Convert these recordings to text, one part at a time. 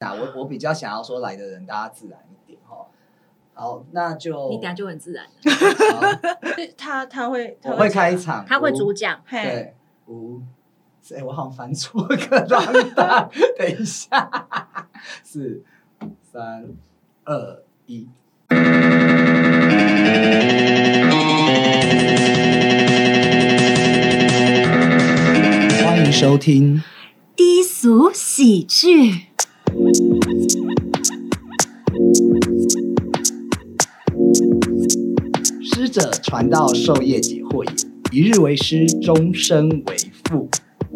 啊，我我比较想要说来的人大家自然一点哈。好，那就你等下就很自然，好他他会他我会开场，他会主讲。嘿，对五，哎，我好像翻错个档档，等一下，四三二一。欢迎收听。低俗喜剧，者，传道授业解惑也。一日为师，终身为父。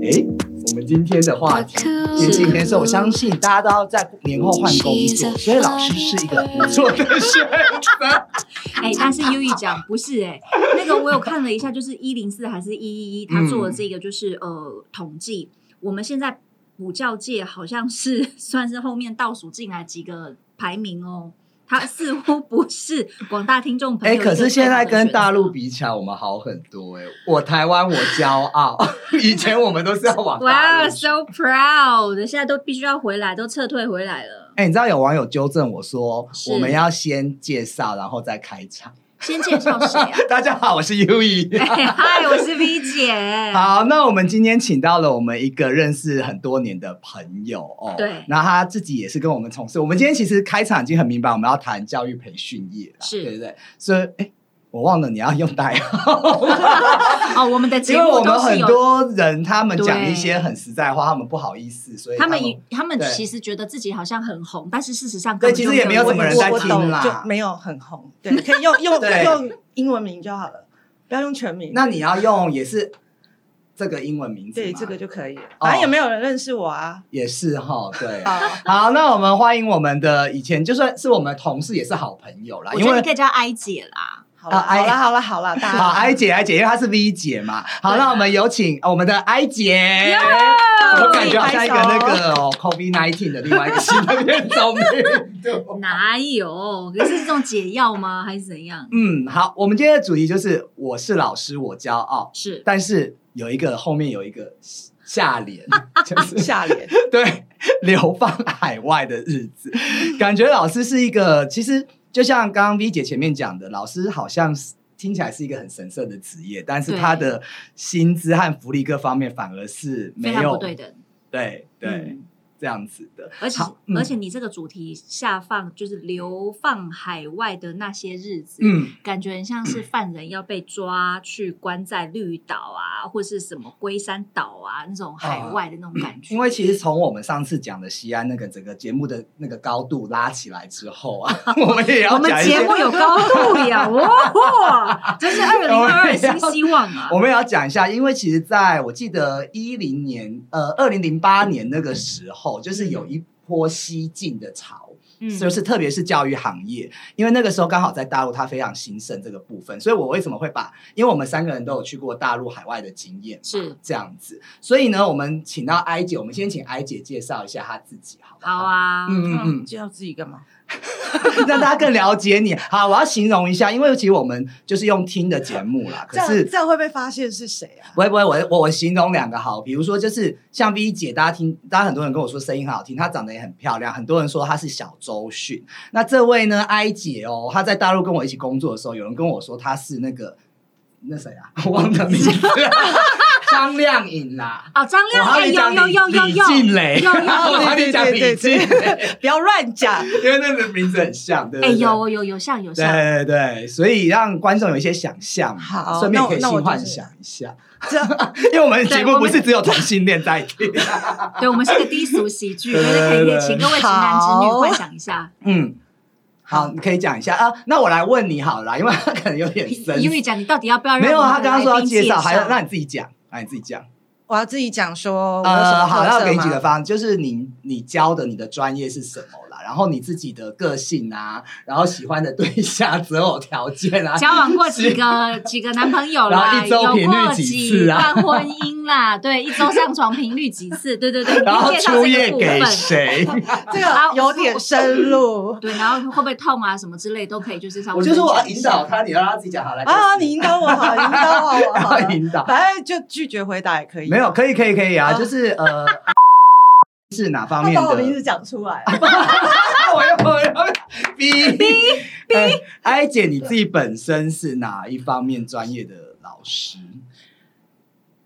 哎，我们今天的话题，今今天是我相信大家都要在年后换工作，所以老师是一个不错的选择。哎，但是优一讲不是哎、那个我有看了一下，就是一零四还是一一一，他做的这个就是、呃统计，我们现在补教界好像是 算是后面倒数进来几个排名哦，他 似乎不是广大听众朋哎，友。可是现在跟大陆，比起来，我们好很多哎。我台湾，我骄傲。以前我们都是要往大哇、陆 s o proud！现在都必须要回来，都撤退回来了。哎，你知道有网友纠正我说，我们要先介绍，然后再开场。先介绍谁啊？大家好，我是 U E。哎 嗨，我是 V 姐。好，那我们今天请到了我们一个认识很多年的朋友哦，对那他自己也是跟我们从事。我们今天其实开场已经很明白，我们要谈教育培训业了，是对不对？所以，哎，我忘了你要用代号，哦，我们的节因为我。们很多人他们讲一些很实在话，他们不好意思，所以他们他们其实觉得自己好像很红，但是事实上对其实也没有什么人在听我我懂啦就没有很红，对，可以用用 用英文名就好了，不要用全名。那你要用也是这个英文名字，对这个就可以反正也没有人认识我啊。也是哈，对。好，那我们欢迎我们的以前就算是我们同事，也是好朋友啦。因为我觉得你可以叫艾姐啦。好了，好了，好了，好了，大家好，I 姐，I 姐，因为她是 V 姐嘛。好，对那我们有请我们的 I 姐。我感觉好像一个那个哦 COVID nineteen 的另外一个新的变种。哪有？可是这种解药吗？还是怎样？嗯，好，我们今天的主题就是我是老师，我骄傲。是但是有一个后面有一个下联，就是下联，对，流放海外的日子，感觉老师是一个，其实就像刚刚 V 姐前面讲的，老师好像是听起来是一个很神圣的职业，但是他的薪资和福利各方面反而是没有对等。对对、嗯这样子的。而且嗯而且你这个主题下放就是流放海外的那些日子，嗯，感觉很像是犯人要被抓去关在绿岛啊，或是什么龟山岛啊那种海外的那种感觉。因为其实从我们上次讲的西安那个整个节目的那个高度拉起来之后啊，我们也要我们节目有高度呀，哇，这是二零二二新希望啊！我们也要讲一下，因为其实在我记得一零年，呃，二零零八年那个时候，就是有一波西进的潮，嗯就是特别是教育行业，因为那个时候刚好在大陆它非常兴盛这个部分，所以我为什么会把，因为我们三个人都有去过大陆海外的经验，是这样子，所以呢，我们请到艾姐，我们先请艾姐介绍一下她自己，好不好？好啊，嗯嗯嗯，介绍自己干嘛？让大家更了解你。好，我要形容一下，因为其实我们就是用听的节目啦，可是这样会被发现是谁啊？不会不会，我我我形容两个好，比如说就是像 V 姐，大家听，大家很多人跟我说声音很好听，她长得也很漂亮，很多人说她是小周迅。那这位呢，I 姐哦，她在大陆跟我一起工作的时候，有人跟我说她是那个那谁啊，我忘了名字，张靓颖啦。哦，张亮，我还哎，有有有有李有，静蕾，有有我还得讲李静，不要乱讲。因为那个名字很像，对不哎，对？有有有像有像，对对对，所以让观众有一些想象，好顺便可以那我性幻想一下，因为我们节目不是只有同性恋在听。对我们是个低俗喜剧，对就是可以请各位直男直女好幻想一下。嗯，好，你可以讲一下啊。那我来问你好了啦，因为他可能有点深。因为讲你到底要不要让没有啊，他刚刚说要介绍，还要绍让你自己讲，让你自己讲。我要自己讲说呃，好，那我给你几个方案，就是你你教的你的专业是什么啦，然后你自己的个性啊，然后喜欢的对象择偶条件啊，交往过几个几个男朋友啦，然后一周有频率几过几次啊段婚姻啦，对，一周上床频率几次，对对对，然后初这个部夜给分。谁？这个有点深入对，然后会不会痛啊，什么之类都可以，就是稍微我就说我要引导他，你要让他自己讲好来啊！你引导我好，引导我好，引导。反正就拒绝回答也可以。没有，可以，可以，可以啊，啊就是呃，是哪方面的？把我名字讲出来，我又我又逼逼逼！艾姐，你自己本身是哪一方面专业的老师？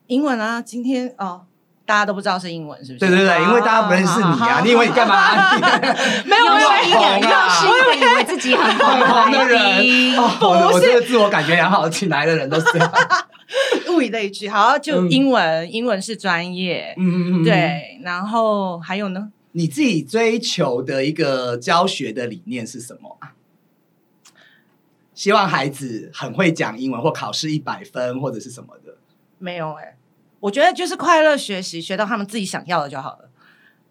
英文啊，今天哦，大家都不知道是英文，是不是？对对对，因为大家不认识你啊，你以为你干嘛？没有没有又是一个红啊又是一个以为自己很 红很的人来宾，哦，我我这个自我感觉良好，起来的人都是这样。物以类聚，好，就嗯。英文，英文是专业，嗯嗯嗯，对，然后还有呢，你自己追求的一个教学的理念是什么啊？希望孩子很会讲英文，或考试一百分，或者是什么的。没有哎、我觉得就是快乐学习，学到他们自己想要的就好了，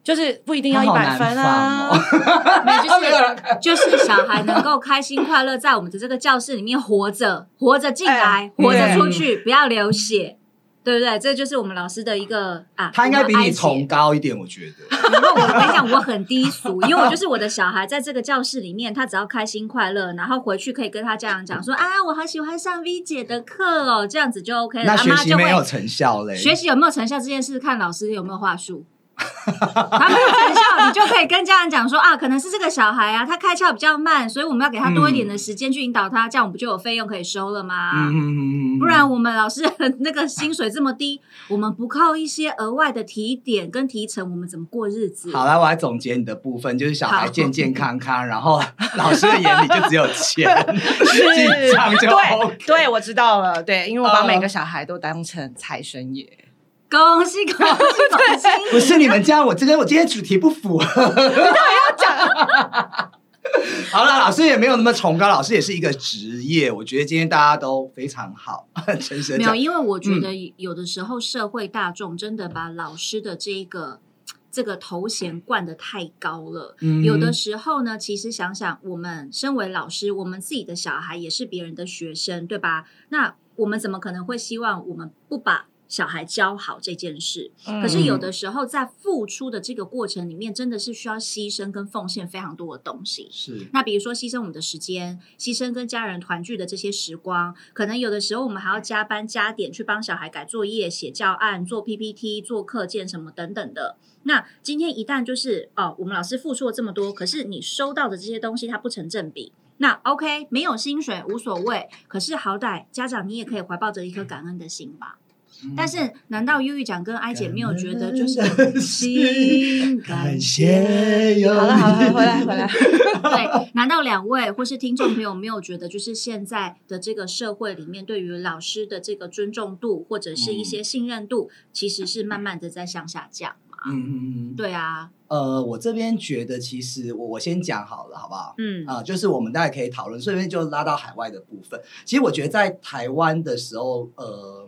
就是不一定要一百分啊。哦 没有就是就是小孩能够开心快乐在我们的这个教室里面活着，活着进来哎，活着出去，不要流血，对不对？这就是我们老师的一个啊，他应该比你崇高一点，我觉得。然后我跟你讲，我很低俗，因为我就是我的小孩在这个教室里面，他只要开心快乐，然后回去可以跟他家长讲说啊，我好喜欢上 V 姐的课哦，这样子就 OK 了。那学习没有成效嘞？学习有没有成效这件事，看老师有没有话术。他没有成效，你就可以跟家长讲说啊，可能是这个小孩啊，他开窍比较慢，所以我们要给他多一点的时间去引导他，这样我们不就有费用可以收了吗？嗯嗯嗯嗯，不然我们老师的那个薪水这么低，我们不靠一些额外的提点跟提成，我们怎么过日子？好了，我来总结你的部分，就是小孩好健健康康，然后 老师的眼里就只有钱，进账就 OK。对对，我知道了。对，因为我把呃每个小孩都当成财神爷。恭喜恭喜恭喜！不是你们这样，我这跟我今天主题不符合。好了，老师也没有那么崇高，老师也是一个职业。我觉得今天大家都非常好，诚实没有，因为我觉得有的时候社会大众真的把老师的这一个这个头衔冠得太高了。嗯有的时候呢，其实想想，我们身为老师，我们自己的小孩也是别人的学生，对吧？那我们怎么可能会希望我们不把小孩教好这件事？嗯可是有的时候，在付出的这个过程里面，真的是需要牺牲跟奉献非常多的东西。是那比如说牺牲我们的时间，牺牲跟家人团聚的这些时光，可能有的时候我们还要加班加点去帮小孩改作业、写教案、做 PPT、做课件什么等等的。那今天一旦就是哦，我们老师付出了这么多，可是你收到的这些东西它不成正比。那 OK，没有薪水无所谓，可是好歹家长你也可以怀抱着一颗感恩的心吧。但是，难道忧郁奖跟哀姐没有觉得就是心感谢有好了好了，回来回来。对，难道两位或是听众朋友没有觉得，就是现在的这个社会里面，对于老师的这个尊重度或者是一些信任度，其实是慢慢的在向下降嘛？嗯嗯嗯，对啊，呃，我这边觉得其实我我先讲好了，好不好？嗯啊、就是我们大家可以讨论，顺便就拉到海外的部分。其实我觉得在台湾的时候，呃，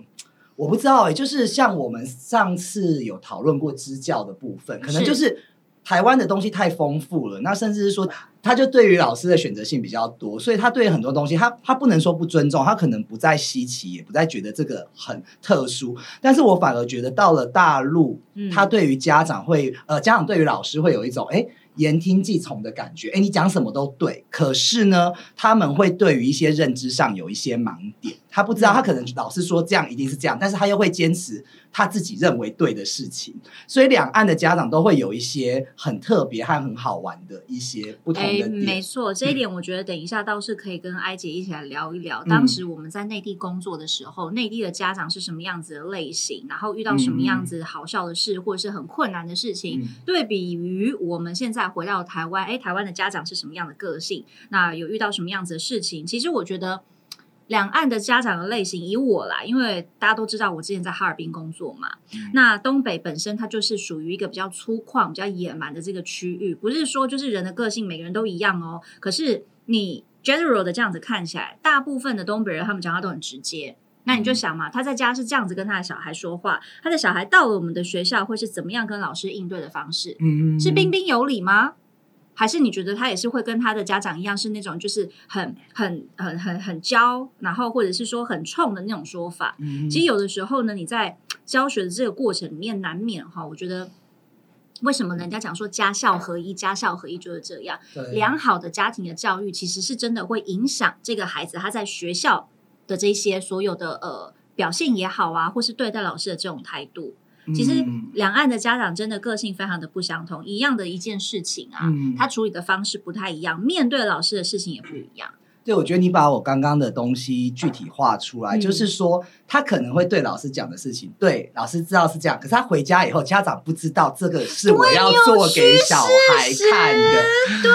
我不知道哎、就是像我们上次有讨论过支教的部分，可能就是台湾的东西太丰富了，那甚至是说，他就对于老师的选择性比较多，所以他对很多东西，他他不能说不尊重，他可能不再稀奇，也不再觉得这个很特殊。但是我反而觉得到了大陆，嗯他对于家长会，呃，家长对于老师会有一种，哎。言听计从的感觉，哎，你讲什么都对。可是呢，他们会对于一些认知上有一些盲点，他不知道，他可能老是说这样一定是这样，但是他又会坚持他自己认为对的事情。所以两岸的家长都会有一些很特别和很好玩的一些不同哎，的点。没错，这一点我觉得等一下倒是可以跟艾姐一起来聊一聊。嗯当时我们在内地工作的时候，内地的家长是什么样子的类型，然后遇到什么样子好笑的事，或者是很困难的事情，嗯对比于我们现在回到台湾，哎，台湾的家长是什么样的个性？那有遇到什么样子的事情？其实我觉得。两岸的家长的类型，以我来，因为大家都知道我之前在哈尔滨工作嘛，那东北本身它就是属于一个比较粗犷、比较野蛮的这个区域，不是说就是人的个性每个人都一样哦。可是你 general 的这样子看起来，大部分的东北人他们讲话都很直接。那你就想嘛，他在家是这样子跟他的小孩说话，他的小孩到了我们的学校会是怎么样跟老师应对的方式？嗯是彬彬有礼吗？还是你觉得他也是会跟他的家长一样，是那种就是很很很很很娇，然后或者是说很冲的那种说法？嗯其实有的时候呢，你在教学的这个过程里面，难免哈，我觉得为什么人家讲说家校合一，家校合一就是这样。良好的家庭的教育，其实是真的会影响这个孩子他在学校的这些所有的呃表现也好啊，或是对待老师的这种态度。其实嗯两岸的家长真的个性非常的不相同，一样的一件事情啊，嗯他处理的方式不太一样，面对老师的事情也不一样。对，我觉得你把我刚刚的东西具体化出来，嗯就是说他可能会对老师讲的事情，对老师知道是这样，可是他回家以后，家长不知道这个是我要做给小孩看的。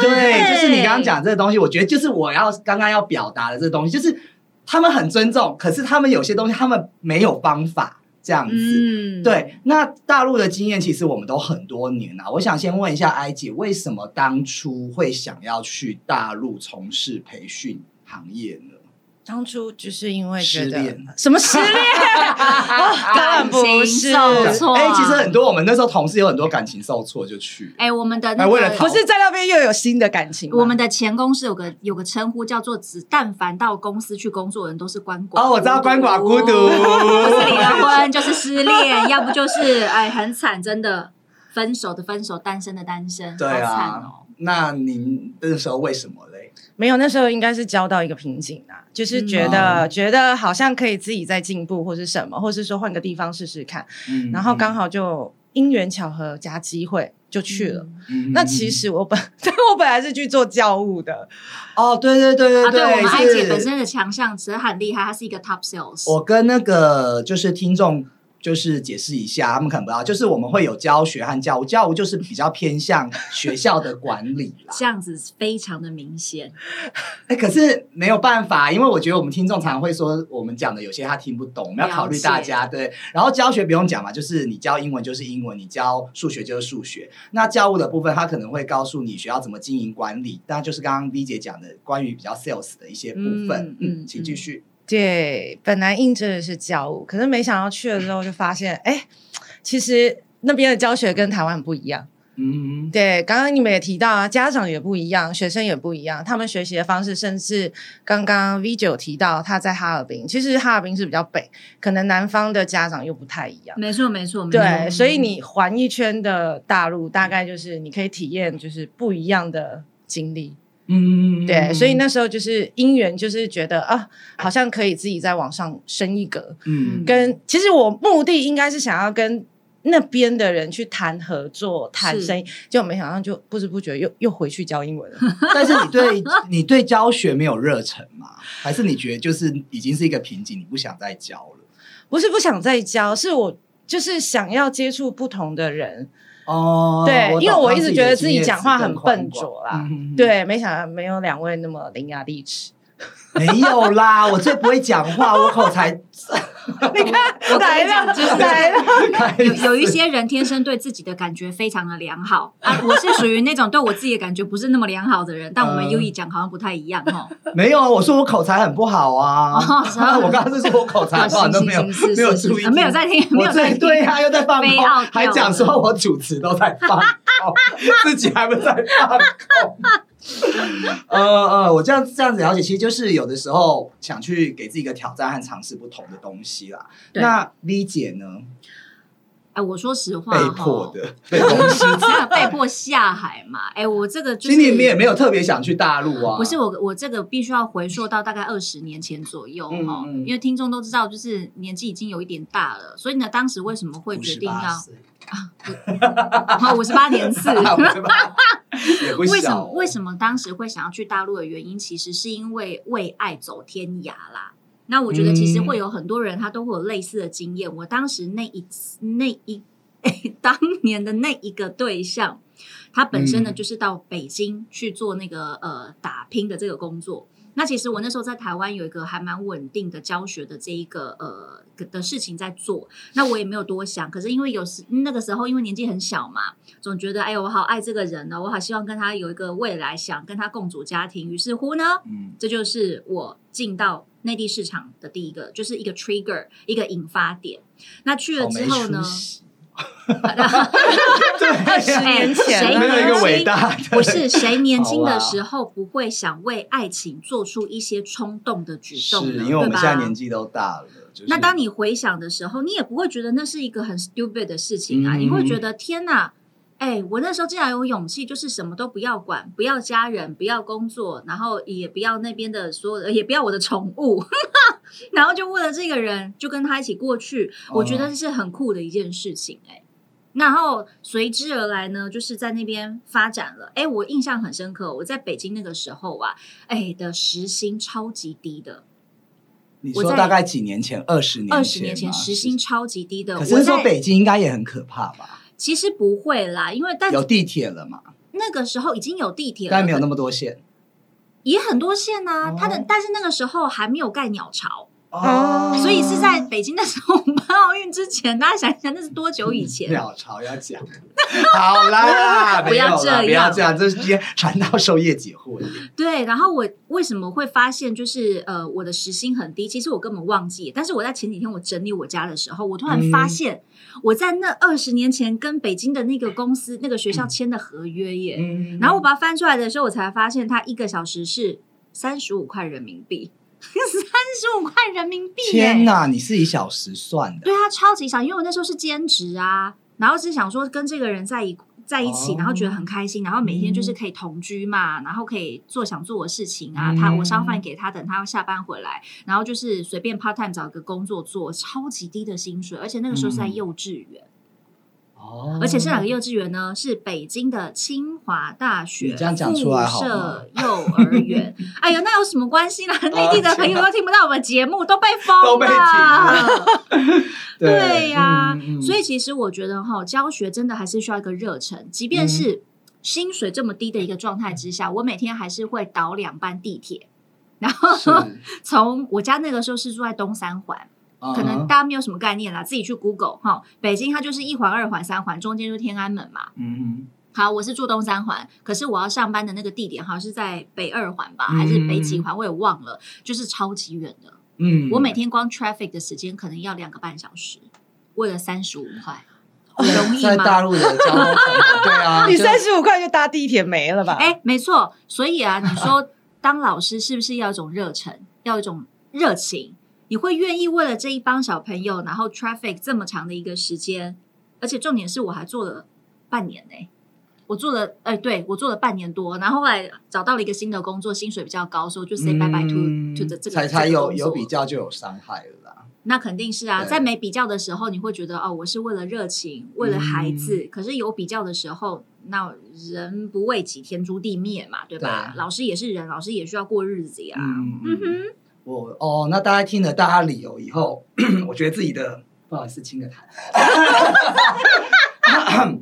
对，就是你刚刚讲这个东西，我觉得就是我要刚刚要表达的这个东西，就是他们很尊重，可是他们有些东西他们没有方法这样子。嗯，，对，那大陆的经验其实我们都很多年啊。我想先问一下艾姐，为什么当初会想要去大陆从事培训行业呢？当初就是因为觉得失恋什么失恋？哦当然不感情是，受挫哎、其实很多我们那时候同事有很多感情受挫就去。哎，我们的那个哎为了不是在那边又有新的感情。我们的前公司有个有个称呼叫做“只但凡到公司去工作的人都是鳏寡哦我知道鳏寡孤独不是离了婚就是失恋，要不就是哎很惨，真的分手的分手，单身的单身，对好惨啊哦。，那您那时候为什么嘞？没有，那时候应该是交到一个瓶颈啊，就是觉得、嗯觉得好像可以自己再进步，或是什么，或是说换个地方试试看，嗯然后刚好就因缘巧合加机会就去了。嗯。那其实我本 我本来是去做教务的，哦，对对对对啊，对我们艾是姐本身的强项其实很厉害，她是一个 top sales。我跟那个就是听众就是解释一下，他们可能不知道，就是我们会有教学和教务，教务就是比较偏向学校的管理啦。这样子非常的明显，哎，可是没有办法，因为我觉得我们听众常常会说我们讲的有些他听不懂，我们要考虑大家对。然后教学不用讲嘛，就是你教英文就是英文，你教数学就是数学。那教务的部分，他可能会告诉你学校怎么经营管理，当然就是刚刚 V 姐讲的关于比较 sales 的一些部分。嗯嗯，嗯请继续。对，本来应征的是教务，可是没想到去了之后就发现，哎，其实那边的教学跟台湾很不一样。嗯，对，刚刚你们也提到啊，家长也不一样，学生也不一样，他们学习的方式，甚至刚刚 V 九提到他在哈尔滨，其实哈尔滨是比较北，可能南方的家长又不太一样。没错没错没错。对，所以你环一圈的大陆，大概就是你可以体验就是不一样的经历。嗯对，所以那时候就是因缘，就是觉得啊，好像可以自己再往上升一格。嗯跟其实我目的应该是想要跟那边的人去谈合作、谈生意，结果没想到就不知不觉又又回去教英文了。但是你对 你对教学没有热忱吗？还是你觉得就是已经是一个瓶颈，你不想再教了？不是不想再教，是我就是想要接触不同的人。哦对，因为我一直觉得自己己讲话很笨拙啦。嗯，对，没想到没有两位那么伶牙俐齿。没有啦，我最不会讲话，我口才 你看，来了，就是来了。有有一些人天生对自己的感觉非常的良好啊，我是属于那种对我自己的感觉不是那么良好的人，但我们嗯 U 一讲好像不太一样哦。没有啊，我说我口才很不好啊。我刚刚是说我口才很不好，行都没有没有注意没有在听没有在听对呀啊，又在放空飞奥，还讲说我主持都在放空，自己还不在放空。呃呃，我这样这样子了解，其实就是有的时候想去给自己一个挑战和尝试不同的东西啦。那 V 姐呢？哎，我说实话，被迫的，被公司被迫下海嘛？哎，我这个就其实你们也是。没有特别想去大陆啊。不是我，我这个必须要回溯到大概二十年前左右嗯哈、嗯因为听众都知道，就是年纪已经有一点大了，所以呢，当时为什么会决定要啊好五十八年次？58 也不为什么为什么当时会想要去大陆的原因，其实是因为为爱走天涯啦。那我觉得其实嗯会有很多人他都会有类似的经验。我当时那一次那一当年的那一个对象，他本身呢嗯就是到北京去做那个呃打拼的这个工作。那其实我那时候在台湾有一个还蛮稳定的教学的这一个呃的事情在做，那我也没有多想。可是因为有时那个时候因为年纪很小嘛，总觉得哎呦我好爱这个人呢，我好希望跟他有一个未来，想跟他共组家庭。于是乎呢，嗯这就是我进到内地市场的第一个，就是一个 trigger，一个引发点。那去了之后呢二 十年前谁了。没有一个伟大。的，不是谁年轻的时候不会想为爱情做出一些冲动的举动呢？因为我们现在年纪都大了，就是。那当你回想的时候，你也不会觉得那是一个很 stupid 的事情啊，嗯。你会觉得天哪！哎，我那时候竟然有勇气，就是什么都不要管，不要家人，不要工作，然后也不要那边的所有的，也不要我的宠物，然后就为了这个人，就跟他一起过去，哦我觉得是很酷的一件事情、哎。然后随之而来呢，就是在那边发展了。哎，我印象很深刻，我在北京那个时候啊，哎的时薪超级低的，你说大概几年前？二十年前？二十年前时薪超级低的。可是说北京应该也很可怕吧？其实不会啦，因为但有地铁了嘛，那个时候已经有地铁了，但没有那么多线也很多线呐、哦它的但是那个时候还没有盖鸟巢，哦所以是在北京的时候办奥运之前。大家想一想，那是多久以前？鸟巢要讲，好啦，不要这样不要这样，这是今天传道授业解惑的。对，然后我为什么会发现就是呃我的时薪很低？其实我根本忘记，但是我在前几天我整理我家的时候，我突然发现我在那二十年前跟北京的那个公司那个学校签的合约耶。嗯然后我把它翻出来的时候，我才发现它一个小时是三十五块人民币，三十五块人民币耶！天哪，你是以小时算的，对啊超级想，因为我那时候是兼职啊，然后是想说跟这个人在一在一起，哦。然后觉得很开心，然后每天就是可以同居嘛，然后可以做想做的事情啊。他我烧饭给他，等他下班回来，然后就是随便 part time 找个工作做，超级低的薪水，而且那个时候是在嗯。幼稚园，哦。而且是哪个幼稚园呢？是北京的清华大学这样讲出来好吗？附设幼儿园。哎呀，那有什么关系呢？内地的朋友都听不到我们节目，都被封都被了。对。呀、嗯嗯。所以其实我觉得哈，教学真的还是需要一个热忱，即便是薪水这么低的一个状态之下，我每天还是会倒两班地铁，然后是。从我家那个时候是住在东三环，可能嗯大家没有什么概念啦，自己去 Google 哈，北京它就是一环、二环、三环，中间就是天安门嘛。嗯好，我是住东三环，可是我要上班的那个地点好像是在北二环吧，嗯还是北几环，我也忘了，就是超级远的。嗯我每天光 traffic 的时间可能要两个半小时，为了三十五块，容易在大吗？陆的交通成本，对啊，你三十五块就搭地铁没了吧？哎，没错，所以啊，你说当老师是不是要一种热忱，要一种热情？你会愿意为了这一帮小朋友，然后 traffic 这么长的一个时间，而且重点是我还做了半年呢、我做了，哎、对我做了半年多，然后后来找到了一个新的工作，薪水比较高，所以我就 say bye bye to、嗯 to 的这个才才有有比较就有伤害了啦。那肯定是啊，在没比较的时候，你会觉得哦，我是为了热情，为了孩子。嗯可是有比较的时候，那人不为己，天诛地灭嘛，对吧？对老师也是人，老师也需要过日子呀。嗯嗯哼，我哦，那大家听了大家理由以后，我觉得自己的不好意思清个痰。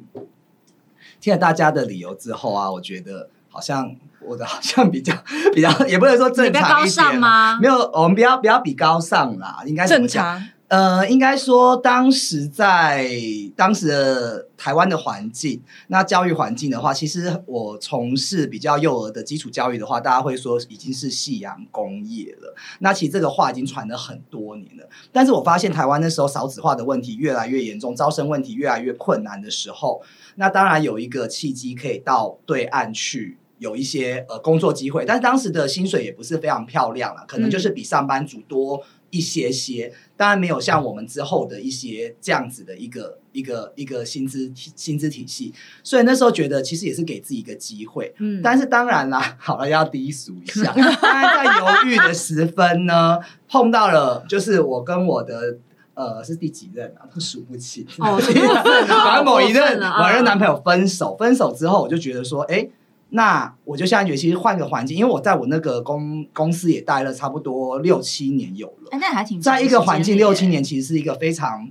听了大家的理由之后啊，我觉得好像我的好像比较比较，也不能说你正比较高常一点？尚吗？没有，我们不要不要比高尚啦，应该怎么正？常，呃，应该说当时在当时的台湾的环境，那教育环境的话，其实我从事比较幼儿的基础教育的话，大家会说已经是夕阳工业了。那其实这个话已经传了很多年了，但是我发现台湾那时候少子化的问题越来越严重，招生问题越来越困难的时候，那当然有一个契机可以到对岸去。有一些呃工作机会，但是当时的薪水也不是非常漂亮了，可能就是比上班族多一些些。当然没有像我们之后的一些这样子的一个一个一个薪资体薪资体系，所以那时候觉得其实也是给自己一个机会。嗯，但是当然啦，好了，要低俗一下。当然在犹豫的时分呢，碰到了就是我跟我的。呃，是第几任啊？都数不清。反正某一任某一任男朋友分手，分手之后我就觉得说，哎，那我就下定决心换个环境，因为我在我那个公公司也待了差不多六七年有了。哎，那还挺在一个环境六七年，其实是一个非常，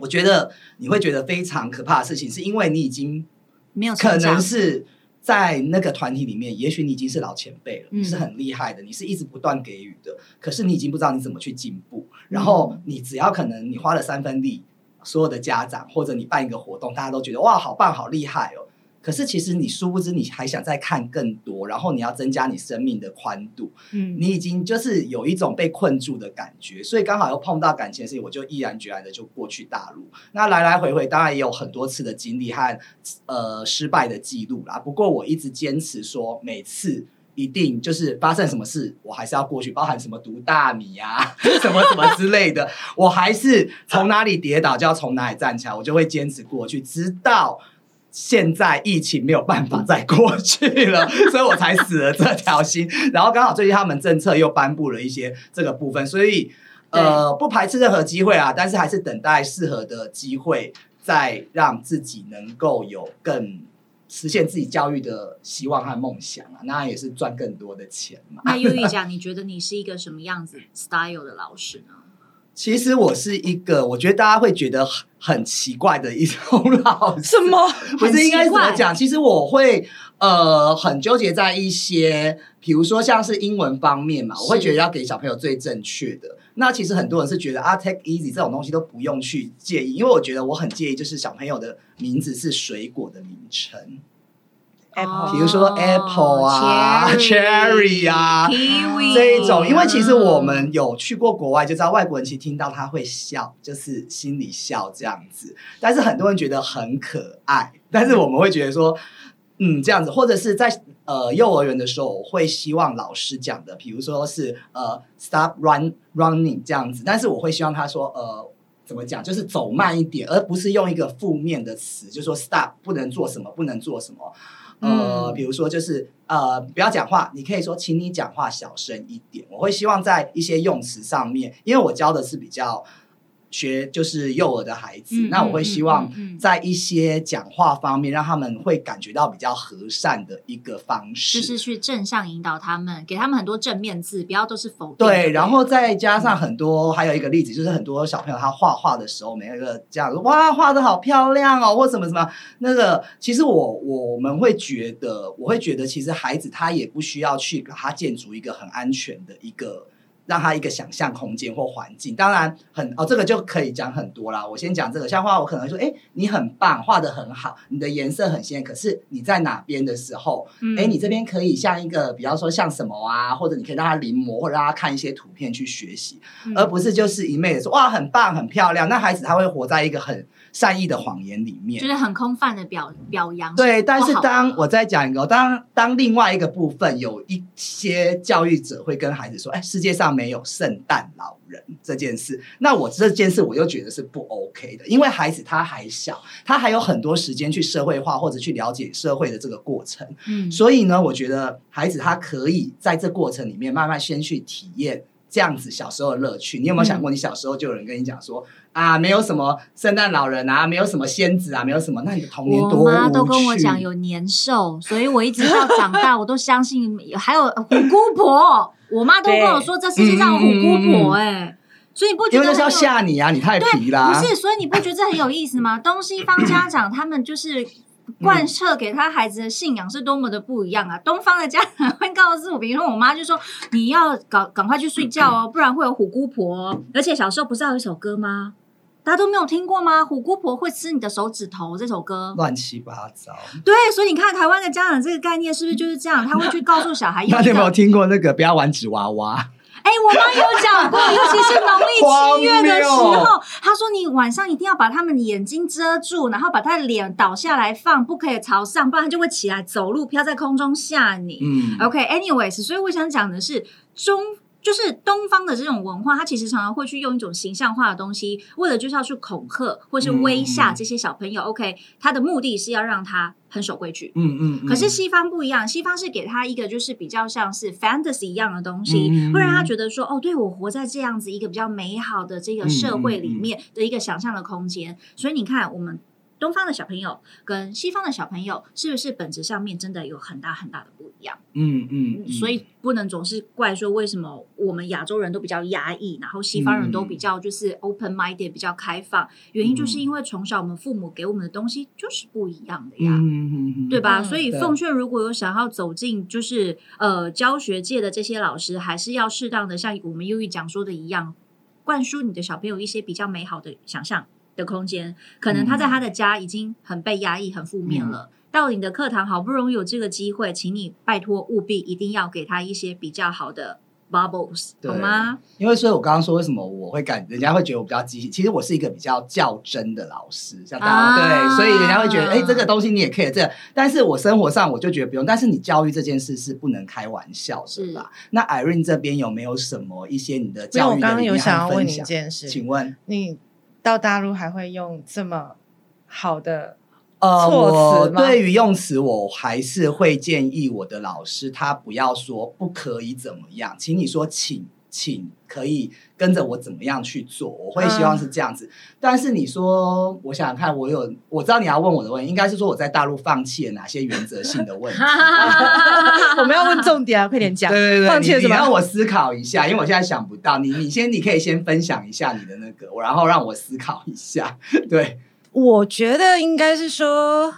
我觉得你会觉得非常可怕的事情，是因为你已经没有可能是在那个团体里面，也许你已经是老前辈了，嗯是很厉害的，你是一直不断给予的，可是你已经不知道你怎么去进步。然后你只要可能你花了三分力，所有的家长或者你办一个活动，大家都觉得哇好棒好厉害哦。可是其实你殊不知，你还想再看更多，然后你要增加你生命的宽度。嗯，你已经就是有一种被困住的感觉，所以刚好又碰到感情的事情，我就毅然决然的就过去大陆。那来来回回当然也有很多次的经历和呃失败的记录啦。不过我一直坚持说，每次一定就是发生什么事，我还是要过去，包含什么毒大米啊，什么什么之类的，我还是从哪里跌倒就要从哪里站起来，我就会坚持过去，直到。现在疫情没有办法再过去了，所以我才死了这条心。然后刚好最近他们政策又颁布了一些这个部分，所以呃不排斥任何机会啊，但是还是等待适合的机会，再让自己能够有更实现自己教育的希望和梦想啊，那也是赚更多的钱嘛。那优玉讲，你觉得你是一个什么样子 style 的老师呢？其实我是一个，我觉得大家会觉得很很奇怪的一种老师。什么？不是应该怎么讲？其实我会呃很纠结在一些，比如说像是英文方面嘛，我会是觉得要给小朋友最正确的。那其实很多人是觉得啊，take easy 这种东西都不用去介意，因为我觉得我很介意，就是小朋友的名字是水果的名称，Apple 比如说 apple 啊、cherry 啊 kiwi 这一种，因为其实我们有去过国外，就知道外国人其实听到他会笑，就是心里笑这样子。但是很多人觉得很可爱，但是我们会觉得说，嗯，这样子，或者是在呃幼儿园的时候，我会希望老师讲的，比如说是呃 stop run running 这样子，但是我会希望他说呃。怎么讲？就是走慢一点，而不是用一个负面的词，就说 stop 不能做什么，不能做什么。呃，嗯比如说就是呃，不要讲话，你可以说，请你讲话小声一点。我会希望在一些用词上面，因为我教的是比较学就是幼儿的孩子，嗯那我会希望在一些讲话方面，让他们会感觉到比较和善的一个方式。就是去正向引导他们，给他们很多正面字，不要都是否定。对，然后再加上很多，还有一个例子就是很多小朋友他画画的时候，每一个这样说哇，画的好漂亮哦，或什么什么那个，其实我我们会觉得，我会觉得其实孩子他也不需要去给他建筑一个很安全的一个。让他一个想象空间或环境，当然很哦，这个就可以讲很多啦。我先讲这个，像画，我可能会说，哎，你很棒，画的很好，你的颜色很鲜艳，可是你在哪边的时候，嗯。哎，你这边可以像一个，比方说像什么啊，或者你可以让他临摹，或者让他看一些图片去学习，嗯。而不是就是一昧的说哇很棒很漂亮，那孩子他会活在一个很善意的谎言里面就。是很空泛的表表扬。对，但是当我再讲一个，当当另外一个部分有一些教育者会跟孩子说，哎，世界上没有圣诞老人这件事，那我这件事我又觉得是不 OK 的，因为孩子他还小，他还有很多时间去社会化或者去了解社会的这个过程。嗯，所以呢，我觉得孩子他可以在这过程里面慢慢先去体验这样子小时候的乐趣。你有没有想过，你小时候就有人跟你讲说啊，没有什么圣诞老人啊，没有什么仙子啊，没有什么，那你的童年多我妈都跟我趣讲有年兽，所以我一直到长大，我都相信还有虎姑婆。我妈都跟我说，这世界上有虎姑婆哎、所以你不觉因为那是要吓你啊，你太皮啦。不是，所以你不觉得这很有意思吗？东西方家长他们就是贯彻给他孩子的信仰是多么的不一样啊！东方的家长会告诉我，比如说我妈就说你要赶赶快去睡觉哦，不然会有虎姑婆哦。而且小时候不是还有一首歌吗？大家都没有听过吗？虎姑婆会吃你的手指头这首歌。乱七八糟。对，所以你看台湾的家长这个概念是不是就是这样？他会去告诉小孩有 那你有没有听过那个不要玩纸娃娃？哎、我妈有讲过，尤其是农历七月的时候，她说你晚上一定要把他们的眼睛遮住，然后把他的脸倒下来放，不可以朝上，不然他就会起来走路，飘在空中吓你。嗯，OK，anyways，、所以我想讲的是中。就是东方的这种文化，它其实常常会去用一种形象化的东西，为了就是要去恐吓或是威吓嗯这些小朋友。OK，他的目的是要让他很守规矩。嗯嗯嗯。可是西方不一样，西方是给他一个就是比较像是 fantasy 一样的东西，嗯会让他觉得说，哦，对我活在这样子一个比较美好的这个社会里面的一个想象的空间。所以你看，我们东方的小朋友跟西方的小朋友，是不是本质上面真的有很大很大的不一样？嗯嗯，嗯所以不能总是怪说为什么我们亚洲人都比较压抑，然后西方人都比较就是 open minded 比较开放，原因就是因为从小我们父母给我们的东西就是不一样的呀。嗯嗯嗯，对吧？嗯所以奉劝，如果有想要走进就是呃教学界的这些老师，还是要适当的像我们优玉讲说的一样，灌输你的小朋友一些比较美好的想象的空间。可能他在他的家已经很被压抑、很负面了。到你的课堂好不容易有这个机会，请你拜托务必一定要给他一些比较好的 bubbles，好吗？因为所以，我刚刚说为什么我会感，人家会觉得我比较积极。其实我是一个比较较真的老师，像大家、啊对，所以人家会觉得，哎、这个东西你也可以这样。但是我生活上我就觉得不用。但是你教育这件事是不能开玩笑的吧？那 Irene 这边有没有什么一些你的教育的我刚刚有理念想要问你一和分享？件事，请问你到大陆还会用这么好的呃，措我辞吗？对于用词，我还是会建议我的老师，他不要说不可以怎么样，请你说请，请可以跟着我怎么样去做，我会希望是这样子。但是你说，我想想看，我有我知道你要问我的问题，应该是说我在大陆放弃了哪些原则性的问题。我们要问重点啊，快点讲。对对对，放弃了什么让我思考一下，因为我现在想不到。你你先，你可以先分享一下你的那个，然后让我思考一下。对，我觉得应该是说，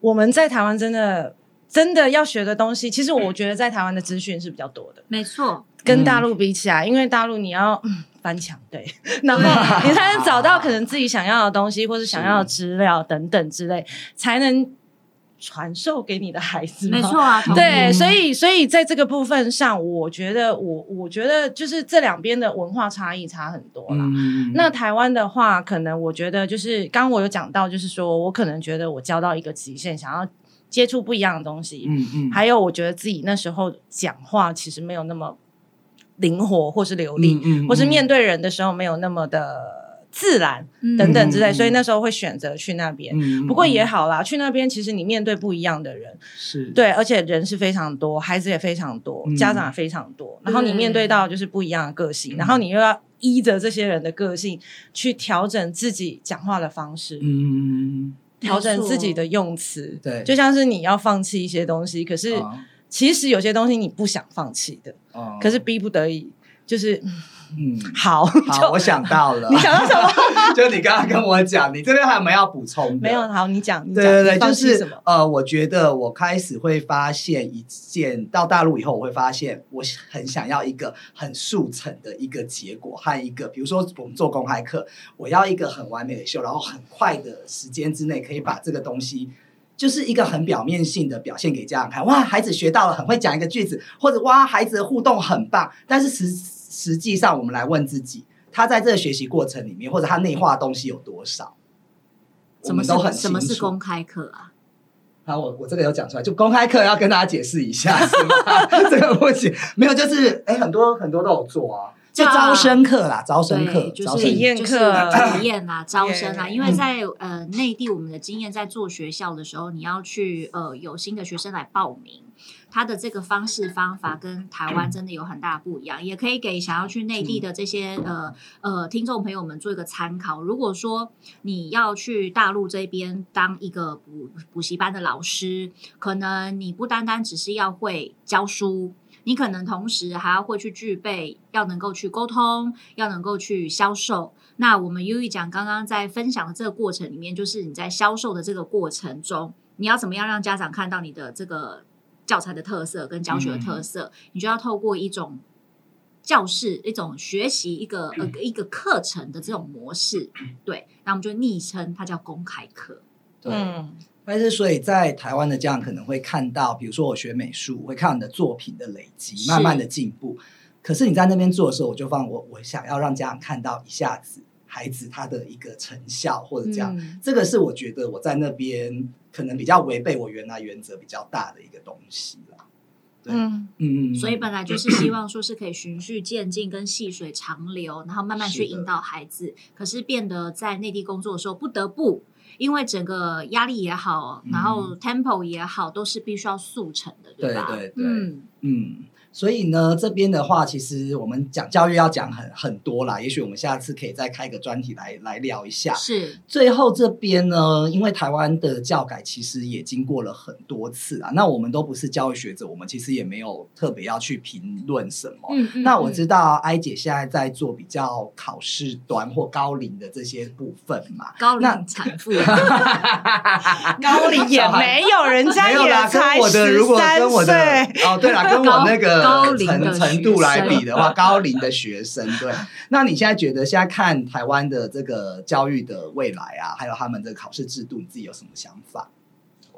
我们在台湾真的真的要学的东西，其实我觉得在台湾的资讯是比较多的，没错，跟大陆比起来，因为大陆你要。嗯翻墙对，然后 你才能找到可能自己想要的东西，或是想要的资料等等之类，才能传授给你的孩子。没错。啊，对，所以所以在这个部分上，我觉得我我觉得就是这两边的文化差异差很多啦。嗯那台湾的话，可能我觉得就是刚刚我有讲到，就是说我可能觉得我教到一个极限，想要接触不一样的东西，嗯嗯还有我觉得自己那时候讲话其实没有那么灵活或是流利，嗯嗯或是面对人的时候没有那么的自然、嗯。等等之类，所以那时候会选择去那边。嗯不过也好啦，去那边其实你面对不一样的人，是。对，而且人是非常多，孩子也非常多，嗯。家长也非常多，然后你面对到就是不一样的个性，然后你又要依着这些人的个性去调整自己讲话的方式，嗯调整自己的用词，对。就像是你要放弃一些东西，可是啊其实有些东西你不想放弃的，哦可是逼不得已，就是嗯。好，好，我想到了，你想到什么？就你刚刚跟我讲，你这边还有没有要补充的？没有，好，你讲，你讲，对对对，就是？呃，我觉得我开始会发现一件，到大陆以后，我会发现我很想要一个很速成的一个结果和一个，比如说我们做公开课，我要一个很完美的秀，然后很快的时间之内可以把这个东西。就是一个很表面性的表现给家长看，哇，孩子学到了，很会讲一个句子，或者哇，孩子的互动很棒。但是实实际上，我们来问自己，他在这个学习过程里面，或者他内化的东西有多少？什么我们都很什么是公开课啊？好，我我这个有讲出来，就公开课要跟大家解释一下，是吗？这个不行，没有，就是哎，很多很多都有做啊，就招生课啦，招生课，，体验就是课体验啦，招生啊。因为在呃内地，我们的经验在做学校的时候，你要去呃有新的学生来报名，他的这个方式方法跟台湾真的有很大不一样，也可以给想要去内地的这些呃呃听众朋友们做一个参考。如果说你要去大陆这边当一个补补习班的老师，可能你不单单只是要会教书。你可能同时还要会去具备，要能够去沟通，要能够去销售。那我们优一讲刚刚在分享的这个过程里面，就是你在销售的这个过程中，你要怎么样让家长看到你的这个教材的特色跟教学的特色，你就要透过一种教室、一种学习一个呃一个课程的这种模式，对，那我们就昵称它叫公开课。对。嗯，但是，所以在台湾的家长可能会看到，比如说我学美术，会看到你的作品的累积，慢慢的进步。可是你在那边做的时候，我就放我我想要让家长看到一下子孩子他的一个成效，或者这样，嗯这个是我觉得我在那边可能比较违背我原来原则比较大的一个东西啦。对嗯，嗯，所以本来就是希望说是可以循序渐进，跟细水长流，然后慢慢去引导孩子。可是变得在内地工作的时候，不得不因为整个压力也好，然后 tempo 也好，都是必须要速成的，吧？对对对。嗯，嗯，所以呢，这边的话，其实我们讲教育要讲很很多啦，也许我们下次可以再开个专题来来聊一下。是。最后这边呢，因为台湾的教改其实也经过了很多次啊，那我们都不是教育学者，我们其实也没有特别要去评论什么。嗯嗯那我嗯知道艾姐现在在做比较考试端或高龄的这些部分嘛，高那龄产妇，高龄也没有，人家也没有啦，跟才我的如果跟我的13岁。哦，对了，跟我那个高龄的程程度来比的话，高龄的学生，对。那你现在觉得现在看台湾的这个教育的未来啊，还有他们的考试制度，你自己有什么想法？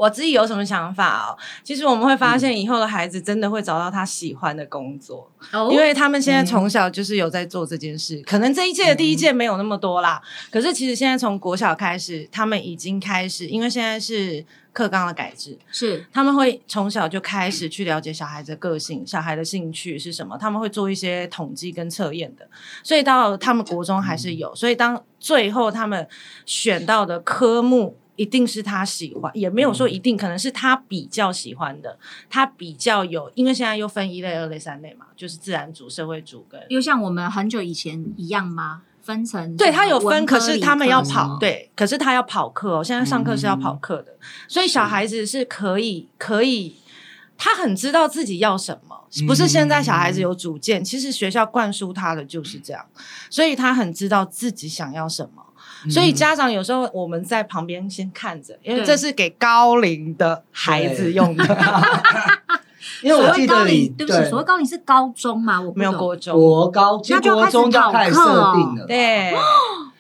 我自己有什么想法哦？其实我们会发嗯现，以后的孩子真的会找到他喜欢的工作，哦因为他们现在从小就是有在做这件事。可能这一届的第一届没有那么多啦，可是其实现在从国小开始，他们已经开始，因为现在是课纲的改制，是他们会从小就开始去了解小孩子的个性、小孩的兴趣是什么，他们会做一些统计跟测验的，所以到他们国中还是有，所以当最后他们选到的科目。一定是他喜欢，也没有说一定，可能是他比较喜欢的，他比较有，因为现在又分一类、二类、三类嘛，就是自然组、社会组跟。又像我们很久以前一样吗？分成对他有分，可是他们要跑，对，可是他要跑课哦。现在上课是要跑课的，所以小孩子是可以可以，他很知道自己要什么，不是现在小孩子有主见，其实学校灌输他的就是这样，所以他很知道自己想要什么。所以家长有时候我们在旁边先看着，因为这是给高龄的孩子用的，因为我记得你，对不起，所谓高龄是高中嘛？我没有懂国中。国高，其实国那就开始中就开始考课设定了。，对，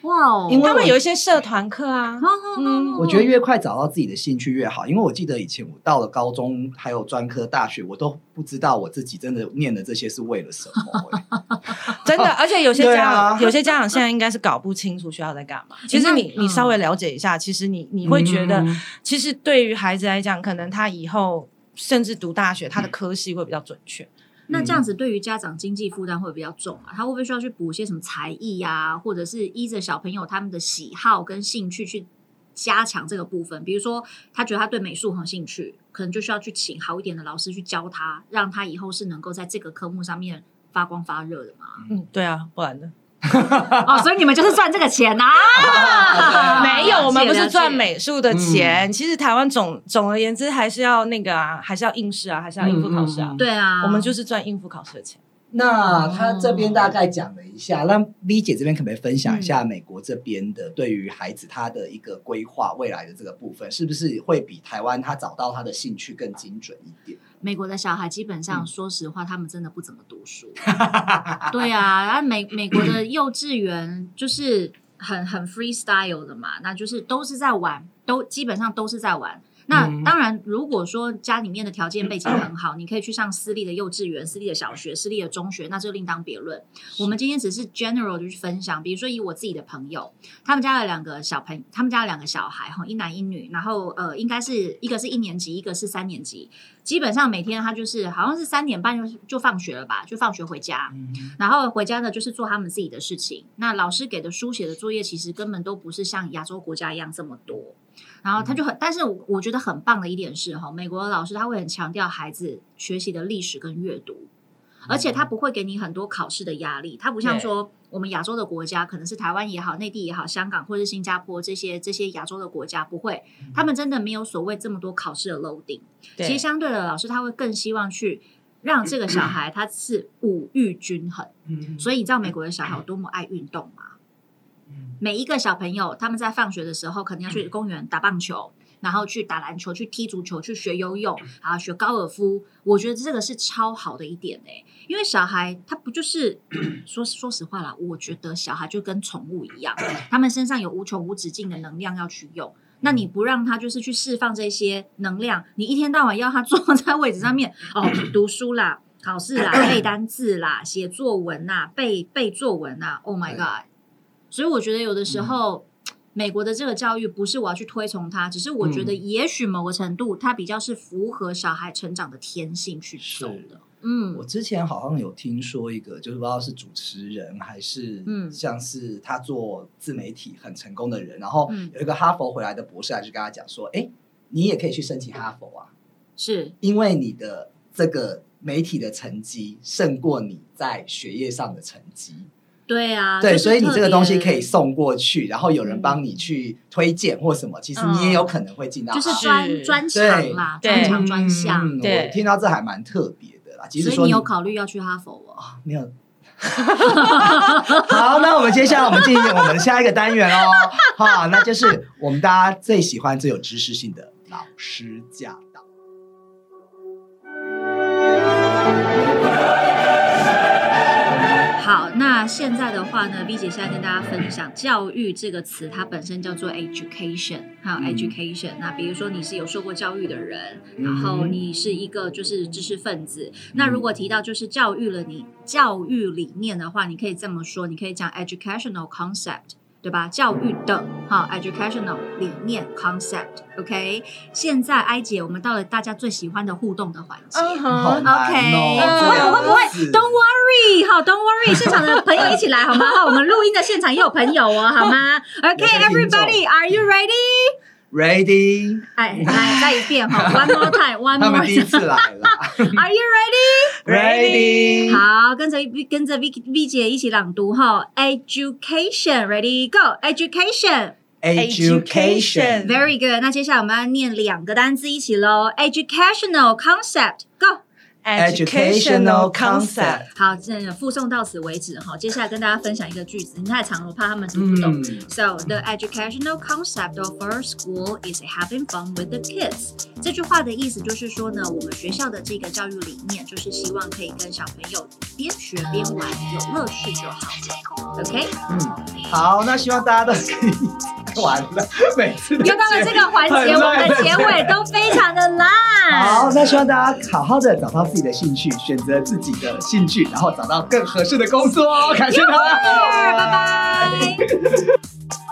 哇哦，因为他们有一些社团课啊，嗯。我觉得越快找到自己的兴趣越好，因为我记得以前我到了高中还有专科大学，我都不知道我自己真的念的这些是为了什么、欸。真的，而且有些家 长，有些家长现在应该是搞不清楚学校在干嘛。其实你那你稍微了解一下，其实你你会觉得嗯，其实对于孩子来讲，可能他以后甚至读大学，他的科系会比较准确。那这样子对于家长经济负担会比较重啊？他会不会需要去补一些什么才艺呀、或者是依着小朋友他们的喜好跟兴趣去加强这个部分？比如说，他觉得他对美术很有兴趣，可能就需要去请好一点的老师去教他，让他以后是能够在这个科目上面发光发热的嘛？嗯，对啊，不然呢？哦，所以你们就是赚这个钱啊？没有，我们不是赚。美术的钱。其实台湾总总而言之，还是要那个啊，还是要应试啊，还是要应付考试啊嗯嗯嗯。对啊，我们就是赚应付考试的钱。那他这边大概讲了一下，那 V 姐这边可不可以分享一嗯下美国这边的对于孩子他的一个规划未来的这个部分，是不是会比台湾他找到他的兴趣更精准一点？美国的小孩基本嗯上，说实话，他们真的不怎么读书。对啊，然后美美国的幼稚园就是很很 freestyle 的嘛，那就是都是在玩，都基本上都是在玩。那嗯当然，如果说家里面的条件背景 很好，你可以去上私立的幼稚园、私立的小学、私立的中学，那就另当别论。我们今天只是 general 就去分享，比如说以我自己的朋友，他们家有两个小朋他们家有两个小孩哈，一男一女，然后呃，应该是一个是一年级，一个是三年级。基本上每天他就是好像是三点半就就放学了吧，就放学回家，然后回家呢就是做他们自己的事情。那老师给的书写的作业其实根本都不是像亚洲国家一样这么多。然后他就很，但是我我觉得很棒的一点是哈，美国的老师他会很强调孩子学习的历史跟阅读，而且他不会给你很多考试的压力，他不像说我们亚洲的国家，可能是台湾也好、内地也好、香港或者是新加坡这些这些亚洲的国家不会，他们真的没有所谓这么多考试的 loading。其实相对的，老师他会更希望去让这个小孩他是五育均衡。嗯所以你知道美国的小孩有多么爱运动吗？每一个小朋友他们在放学的时候，可能要去公园打棒球，然后去打篮球、去踢足球、去学游泳，啊，学高尔夫。我觉得这个是超好的一点哎、因为小孩他不就是 说说实话啦，我觉得小孩就跟宠物一样，他们身上有无穷无止境的能量要去用。那你不让他就是去释放这些能量，你一天到晚要他坐 在位置上面哦，读书啦、考试啦、背单字啦、写作文啦、背背作文啦，Oh my god！所以我觉得有的时候。美国的这个教育不是我要去推崇它，只是我觉得也许某个程度它比较是符合小孩成长的天性去走的。嗯。我之前好像有听说一个，就是不知道是主持人还是嗯。像是他做自媒体很成功的人，然后嗯。有一个哈佛回来的博士还是跟他讲说，哎，你也可以去申请哈佛啊，是。因为你的这个媒体的成绩胜过你在学业上的成绩。对啊，对，所以你这个东西可以送过去，然后有人帮你去推荐或什么，其实你也有可能会进到别就是专专长啦，对专长专项。嗯对我听到这还蛮特别的啦。其实所以说你有考虑要去哈佛哦？啊没有。好，那我们接下来我们进行我们下一个单元哦，好，那就是我们大家最喜欢、最有知识性的老师驾到。好，那现在的话呢，B 姐现在跟大家分享“教育”这个词，它本身叫做 education，还有嗯 education、那比如说你是有受过教育的人，嗯然后你是一个就是知识分子。那如果提到就是教育了你教育理念的话，你可以这么说，你可以讲 educational concept。对吧？教育的哈，educational 理念 concept，OK、现在埃姐，我们到了大家最喜欢的互动的环节。OK，哦不会不会不会，Don't worry，哈，Don't worry，现场的朋友一起来好吗？好，我们录音的现场也有朋友哦，好吗？OK，everybody，are you ready？Ready？哎，来再一遍哈，One more time，One more 们第一次 time。来了 Are you ready？，Ready？好，跟着跟着 V V 姐一起朗读哈，Education，Ready Go，Education。Education。Very good。那接下来我们要念两个单字一起喽，educational concept go。Educational concept。好，这附送到此为止哈。接下来跟大家分享一个句子，你太长了，我怕他们听不懂。嗯 So the educational concept of our school is having fun with the kids。这句话的意思就是说呢，我们学校的这个教育理念就是希望可以跟小朋友边学边玩，有乐趣就好了。OK，嗯，好，那希望大家都可以完了，每次的又到了这个环节，我们的结尾都非常的烂。好，那希望大家好好的找到自己的兴趣，选择自己的兴趣，然后找到更合适的工作哦。感谢大家，拜拜。